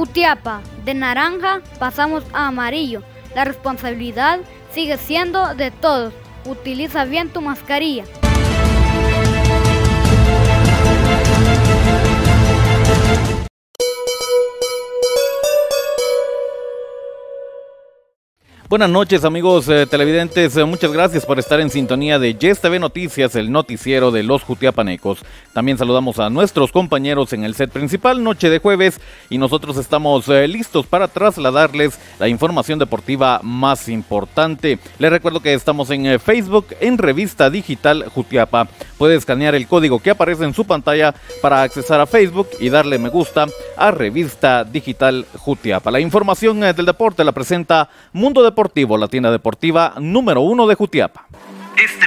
Jutiapa, de naranja pasamos a amarillo. La responsabilidad sigue siendo de todos. Utiliza bien tu mascarilla. Buenas noches amigos eh, televidentes, eh, muchas gracias por estar en sintonía de Yes TV Noticias, el noticiero de los Jutiapanecos. También saludamos a nuestros compañeros en el set principal, noche de jueves, y nosotros estamos eh, listos para trasladarles la información deportiva más importante. Les recuerdo que estamos en Facebook, en Revista Digital Jutiapa. Puede escanear el código que aparece en su pantalla para accesar a Facebook y darle me gusta a Revista Digital Jutiapa. La información del deporte la presenta Mundo Deportivo Deportivo, la tienda deportiva número uno de Jutiapa. Este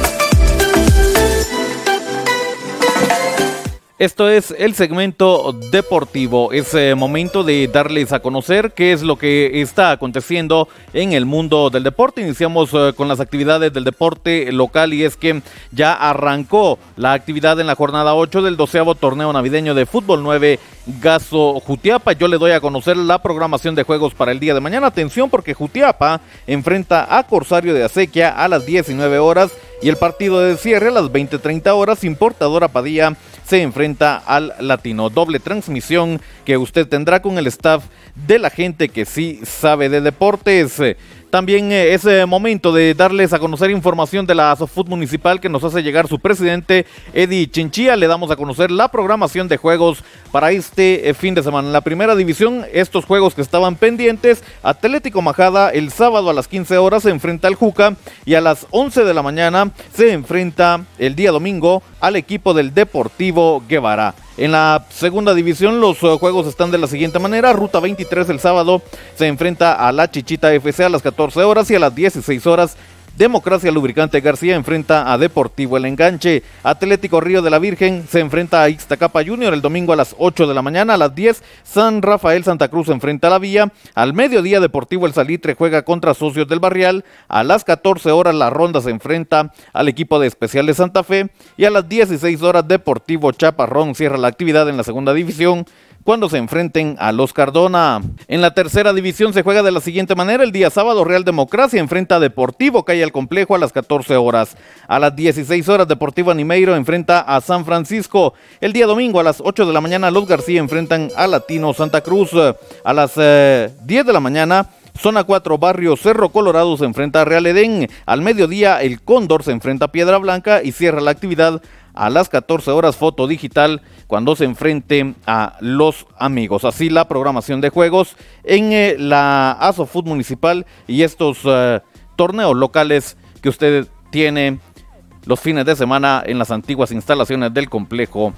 Esto es el segmento deportivo. Es eh, momento de darles a conocer qué es lo que está aconteciendo en el mundo del deporte. Iniciamos eh, con las actividades del deporte local y es que ya arrancó la actividad en la jornada 8 del doceavo torneo navideño de fútbol 9 Gaso Jutiapa. Yo le doy a conocer la programación de juegos para el día de mañana. Atención porque Jutiapa enfrenta a Corsario de Acequia a las 19 horas y el partido de cierre a las 20-30 horas. Importadora Padilla se enfrenta al Latino. Doble transmisión que usted tendrá con el staff de la gente que sí sabe de deportes. También eh, es eh, momento de darles a conocer información de la Asofut Municipal que nos hace llegar su presidente Eddie Chinchilla. Le damos a conocer la programación de juegos para este eh, fin de semana. En la primera división, estos juegos que estaban pendientes, Atlético Majada el sábado a las 15 horas se enfrenta al Juca y a las 11 de la mañana se enfrenta el día domingo al equipo del Deportivo Guevara. En la segunda división los uh, juegos están de la siguiente manera. Ruta 23 el sábado se enfrenta a la Chichita FC a las 14 horas y a las 16 horas Democracia Lubricante García enfrenta a Deportivo El Enganche. Atlético Río de la Virgen se enfrenta a Ixtacapa Junior el domingo a las 8 de la mañana. A las 10, San Rafael Santa Cruz enfrenta a la Vía. Al mediodía, Deportivo El Salitre juega contra Socios del Barrial. A las 14 horas, la ronda se enfrenta al equipo de Especial de Santa Fe. Y a las 16 horas, Deportivo Chaparrón cierra la actividad en la segunda división cuando se enfrenten a los Cardona. En la tercera división se juega de la siguiente manera. El día sábado Real Democracia enfrenta a Deportivo Calle al Complejo a las 14 horas. A las 16 horas Deportivo Animeiro enfrenta a San Francisco. El día domingo a las 8 de la mañana los García enfrentan a Latino Santa Cruz. A las 10 eh, de la mañana Zona 4, Barrio Cerro Colorado se enfrenta a Real Edén. Al mediodía, el Cóndor se enfrenta a Piedra Blanca y cierra la actividad a las 14 horas foto digital cuando se enfrente a los amigos. Así la programación de juegos en eh, la ASOFUT municipal y estos eh, torneos locales que usted tiene los fines de semana en las antiguas instalaciones del complejo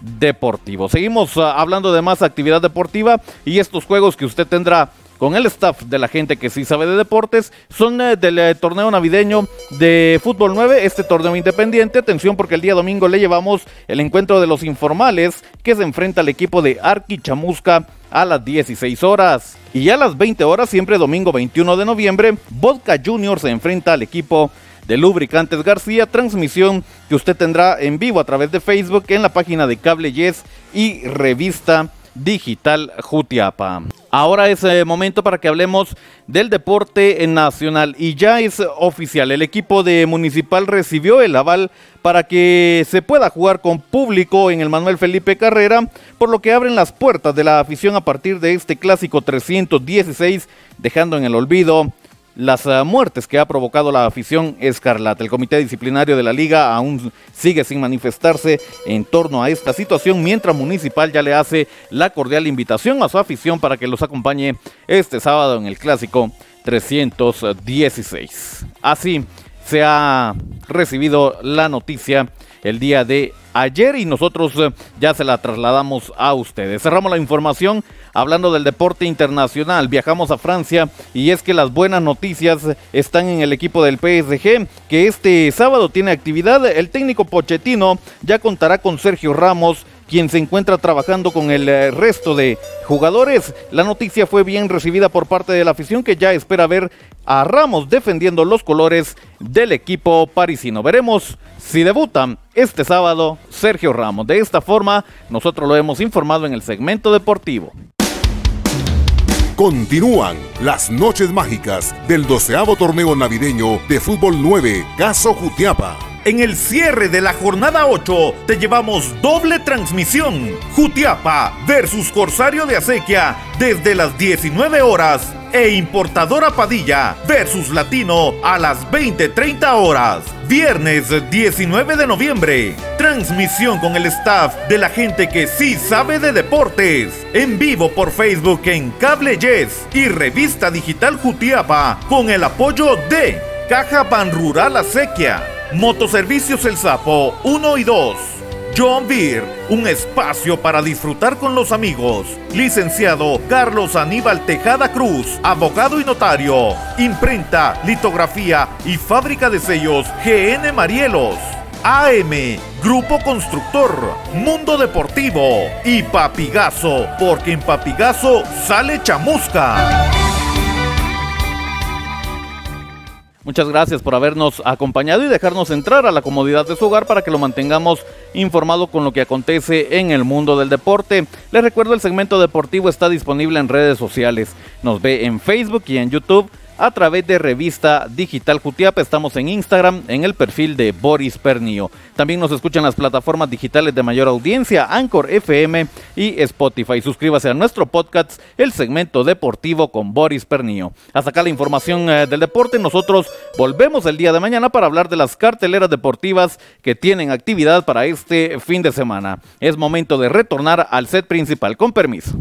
deportivo. Seguimos ah, hablando de más actividad deportiva y estos juegos que usted tendrá con el staff de la gente que sí sabe de deportes. Son eh, del eh, torneo navideño de Fútbol 9, este torneo independiente. Atención porque el día domingo le llevamos el encuentro de los informales que se enfrenta al equipo de Arqui Chamusca a las 16 horas. Y a las 20 horas, siempre domingo 21 de noviembre, Vodka Junior se enfrenta al equipo de Lubricantes García, transmisión que usted tendrá en vivo a través de Facebook en la página de Cable Yes y Revista Digital Jutiapa. Ahora es eh, momento para que hablemos del deporte nacional y ya es oficial. El equipo de Municipal recibió el aval para que se pueda jugar con público en el Manuel Felipe Carrera, por lo que abren las puertas de la afición a partir de este clásico 316, dejando en el olvido las uh, muertes que ha provocado la afición escarlata. El comité disciplinario de la liga aún sigue sin manifestarse en torno a esta situación, mientras Municipal ya le hace la cordial invitación a su afición para que los acompañe este sábado en el clásico 316. Así se ha recibido la noticia el día de ayer y nosotros eh, ya se la trasladamos a ustedes. Cerramos la información hablando del deporte internacional. Viajamos a Francia y es que las buenas noticias están en el equipo del PSG que este sábado tiene actividad. El técnico Pochettino ya contará con Sergio Ramos quien se encuentra trabajando con el eh, resto de jugadores. La noticia fue bien recibida por parte de la afición que ya espera ver a Ramos defendiendo los colores del equipo parisino. Veremos si debutan este sábado Sergio Ramos. De esta forma, nosotros lo hemos informado en el segmento deportivo. Continúan las noches mágicas del doceavo torneo navideño de fútbol 9, Caso Jutiapa. En el cierre de la jornada 8 te llevamos doble transmisión. Jutiapa versus Corsario de Acequia desde las 19 horas e Importadora Padilla versus Latino a las 20:30 horas. Viernes 19 de noviembre. Transmisión con el staff de la gente que sí sabe de deportes. En vivo por Facebook en Cable Yes y Revista Digital Jutiapa con el apoyo de Caja Pan Rural Acequia. Motoservicios El Sapo 1 y 2. John Beer, un espacio para disfrutar con los amigos. Licenciado Carlos Aníbal Tejada Cruz, abogado y notario. Imprenta, litografía y fábrica de sellos GN Marielos. AM, Grupo Constructor, Mundo Deportivo y Papigazo, porque en Papigazo sale chamusca. Muchas gracias por habernos acompañado y dejarnos entrar a la comodidad de su hogar para que lo mantengamos informado con lo que acontece en el mundo del deporte. Les recuerdo el segmento deportivo está disponible en redes sociales. Nos ve en Facebook y en YouTube a través de Revista Digital Jutiapa. Estamos en Instagram en el perfil de Boris Pernio. También nos escuchan las plataformas digitales de mayor audiencia, Anchor FM y Spotify. Suscríbase a nuestro podcast, el segmento deportivo con Boris Pernio. Hasta acá la información eh, del deporte. Nosotros volvemos el día de mañana para hablar de las carteleras deportivas que tienen actividad para este fin de semana. Es momento de retornar al set principal. Con permiso.